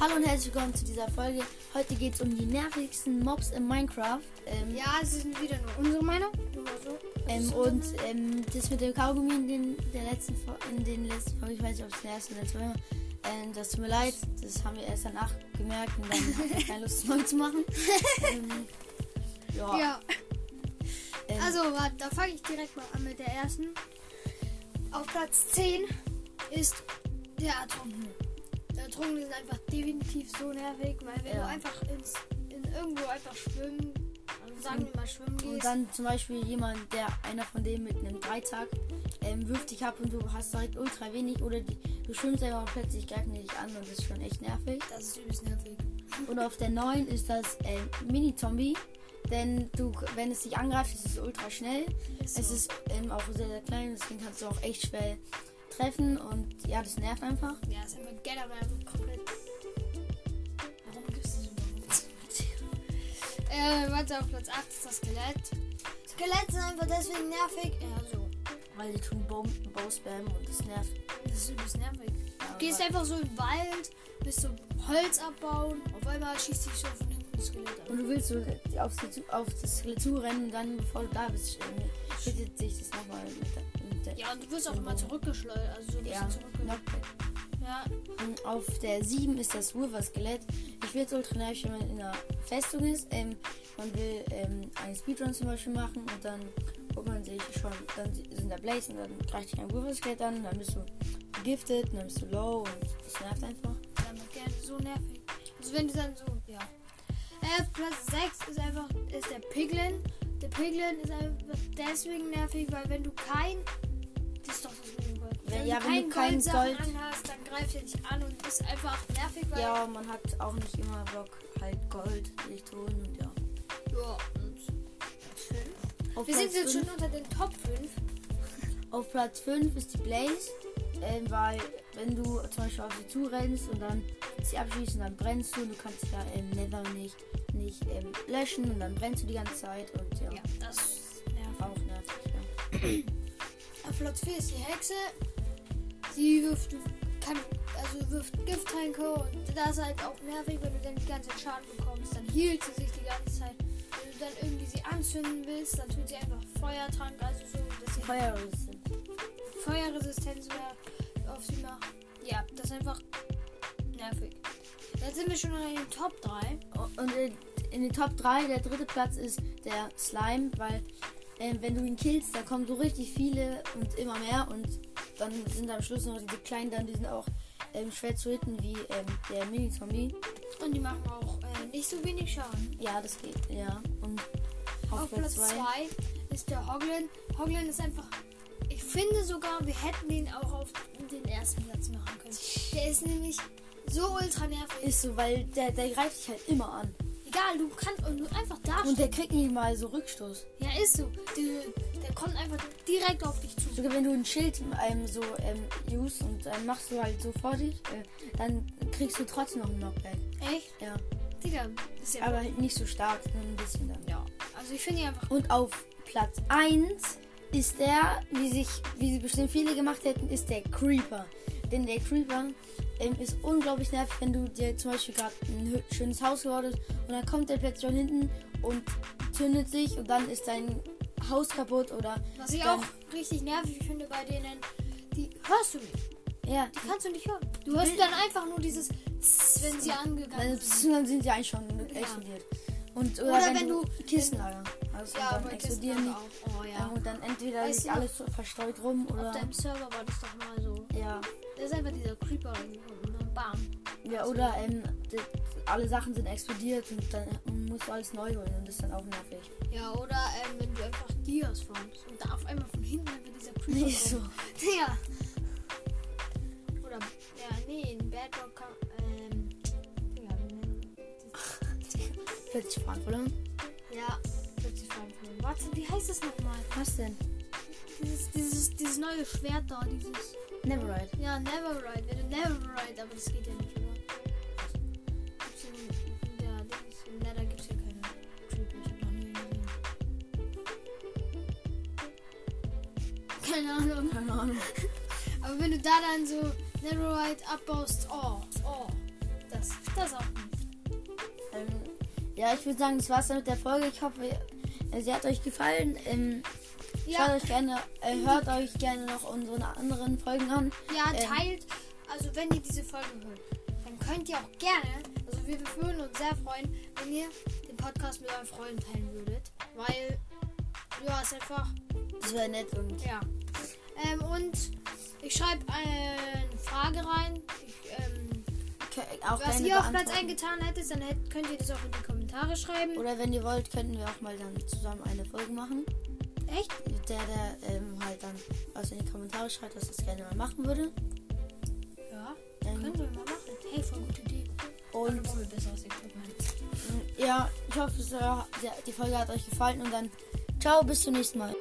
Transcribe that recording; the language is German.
Hallo und herzlich willkommen zu dieser Folge. Heute geht es um die nervigsten Mobs in Minecraft. Ähm, Ja, es sind wieder nur unsere Meinung. So. ähm, Das und ähm, das mit dem Kaugummi in den, der letzten, in den letzten Folgen, ich weiß nicht, ob es der erste oder der zweite. Ähm, das tut mir leid, das haben wir erst danach gemerkt und dann hatten wir keine Lust, neu zu machen. ähm, ja, Ja, ähm, also warte, da fange ich direkt mal an mit der ersten. Auf Platz 10 ist der. Der Ertrunkene ist einfach definitiv so nervig, weil wenn Ja. du einfach ins, in irgendwo einfach schwimmen, also sagen wir mal schwimmen und gehst, dann zum Beispiel jemand, der einer von denen mit einem Dreizack ähm, wirft dich ab und du hast direkt ultra wenig oder die, du schwimmst einfach und plötzlich greifen die dich an und das ist schon echt nervig. das ist übelst nervig. Und auf der 9 ist das äh, Mini-Zombie. Denn du, wenn es dich angreift, ist es ultra schnell. Ist Es so. ist ähm, auch sehr, sehr klein, deswegen kannst du auch echt schwer treffen. Und ja, das nervt einfach. Ja, ist einfach generell einfach komplett. Warum es das überhaupt? äh, warte, auf Platz 8 ist das Skelett. Skelett sind einfach deswegen nervig. Ja, so. Weil die tun Bow, Bow Spam und das nervt. Das ist übelst nervig. Ja, Du gehst einfach so im Wald, willst so Holz abbauen, auf einmal schießt dich so von hinten das Skelett und an. du willst so auf, die, auf das Skelett zurennen und dann, bevor du da bist, ähm, hittet sich das nochmal mit Ja, und du wirst auch immer zurückgeschleudert, also so ein ja, bisschen zurückgeschleudert. Ja, Und Auf der 7 ist das Wither-Skelett. Ich finde es ultra nervig, wenn man in einer Festung ist. Ähm, man will ähm, einen Speedrun zum Beispiel machen und dann guckt man sich schon, dann sind da Blaze und dann greift dich ein Wither-Skelett an dann bist du vergiftet dann bist du low und das nervt einfach. dann gerne so nervig. Also wenn du dann so, ja. Äh, Platz 6 ist einfach, ist der Piglin. Der Piglin ist einfach deswegen nervig, weil wenn du kein, Wenn- ja, du wenn du kein kein Goldsachen Gold- anhast, dann greift er dich an und ist einfach nervig, Ja, man hat auch nicht immer Bock, halt Gold sich zu holen und ja. Ja, und Auf wir sind Platz jetzt schon fünf- unter den Top 5. Auf Platz 5 ist die Blaze, ähm, weil wenn du zum Beispiel auf sie zurennst und dann sie abschießen, dann brennst du und du kannst ja im Nether nicht, nicht ähm, löschen und dann brennst du die ganze Zeit und ja, Ja, das nervt. auch nervig. Ja. Auf Platz 4 ist die Hexe. Sie wirft, kann, also wirft Gifttränke und das ist halt auch nervig, wenn du dann die ganze Zeit Schaden bekommst. Dann hielt sie sich die ganze Zeit. Wenn du dann irgendwie sie anzünden willst, dann tut sie einfach Feuertrank, also so, dass sie Feuerresistent. Feuerresistenz mehr auf sie macht. Ja, das ist einfach nervig. Jetzt sind wir schon in den Top 3. Und in, in den Top 3, der dritte Platz ist der Slime, weil ähm, wenn du ihn killst, da kommen so richtig viele und immer mehr und dann sind am Schluss noch diese kleinen, dann die sind auch ähm, schwer zu hitten wie ähm, der Mini-Zombie. Und die machen auch äh, nicht so wenig Schaden. Ja, das geht, ja. Und auf, Auf Platz Platz 2 2 ist der Hoglin. Hoglin ist einfach. Ich finde sogar, wir hätten den auch auf den ersten Platz machen können. Der ist nämlich so ultra nervig. ist so, weil der, der greift dich halt immer an. Egal, du kannst einfach da Und der kriegt nicht mal so Rückstoß. Ja, ist so. Der, der kommt einfach direkt auf dich zu. Sogar wenn du ein Schild ähm, so ähm, use und dann machst du halt so vor dich, äh, dann kriegst du trotzdem noch einen Knockback. Echt? Ja. Digga, ist ja. Aber halt nicht so stark, nur ein bisschen dann. ja. Also ich finde einfach. Und auf Platz 1 ist der, wie sich, wie sie bestimmt viele gemacht hätten, ist der Creeper. Denn der Creeper ähm, ist unglaublich nervig, wenn du dir zum Beispiel gerade ein schönes Haus gebaut hast und dann kommt der plötzlich von hinten und zündet sich und dann ist dein Haus kaputt oder Was ich auch richtig nervig finde bei denen, die hörst du nicht. ja, Die kannst du nicht hören. Du hörst dann einfach nur dieses, Zzzz, wenn sie angegangen dann, sind. dann sind sie eigentlich schon explodiert. Und, oder, Oder wenn, wenn du Kistenlager hast Ja, und dann explodieren die. Oh Ja. ja. Und dann entweder Weißt noch- alles verstreut rum Auf oder deinem Server war das doch mal so. ja. Da ist einfach dieser Creeper und dann bam. Ja, oder ähm, die, alle Sachen sind explodiert und dann musst du alles neu holen und das ist dann auch nervig. Ja, oder ähm, wenn du einfach Dias farmst und da auf einmal von hinten einfach dieser Creeper Nicht so. Ja. Oder, ja, nee, in Bedrock kann, ähm, die- Plötzlich fahren verloren. ja, plötzlich von- Warte, wie heißt das nochmal? Was denn? Dieses, dieses, dieses neue Schwert da, dieses, Neverride. ja, Neverride, wenn du Neverride, aber das geht ja nicht, oder? Gibt's in, der, Dings, in Nether gibt's ja keine Creeper, ich hab noch nie gesehen. Keine Ahnung. Keine Ahnung. Aber wenn du da dann so Netherite abbaust, oh, oh. Das, das auch nicht. Ähm, ja, ich würde sagen, das war's dann mit der Folge. Ich hoffe, sie hat euch gefallen. Ähm, Ja, Schaut euch gerne, äh, hört euch gerne noch unsere anderen Folgen an. ja, ähm, teilt. Also wenn ihr diese Folge hört, dann könnt ihr auch gerne, also wir würden uns sehr freuen, wenn ihr den Podcast mit euren Freunden teilen würdet. Weil, ja, ist einfach Das wäre nett und Ja. Ähm, und ich schreibe eine Frage rein. Ich, ähm, was ihr auf Platz beantworten. 1 getan hättet, dann hätt, könnt ihr das auch in die Kommentare schreiben. Oder wenn ihr wollt, könnten wir auch mal dann zusammen eine Folge machen. Echt? Der, der ähm, halt dann was in die Kommentare schreibt, dass das gerne mal machen würde. Ja. Ähm, Können wir mal machen. Hey, voll gute Idee. und ja, ich hoffe, die Folge hat euch gefallen und dann ciao, bis zum nächsten Mal.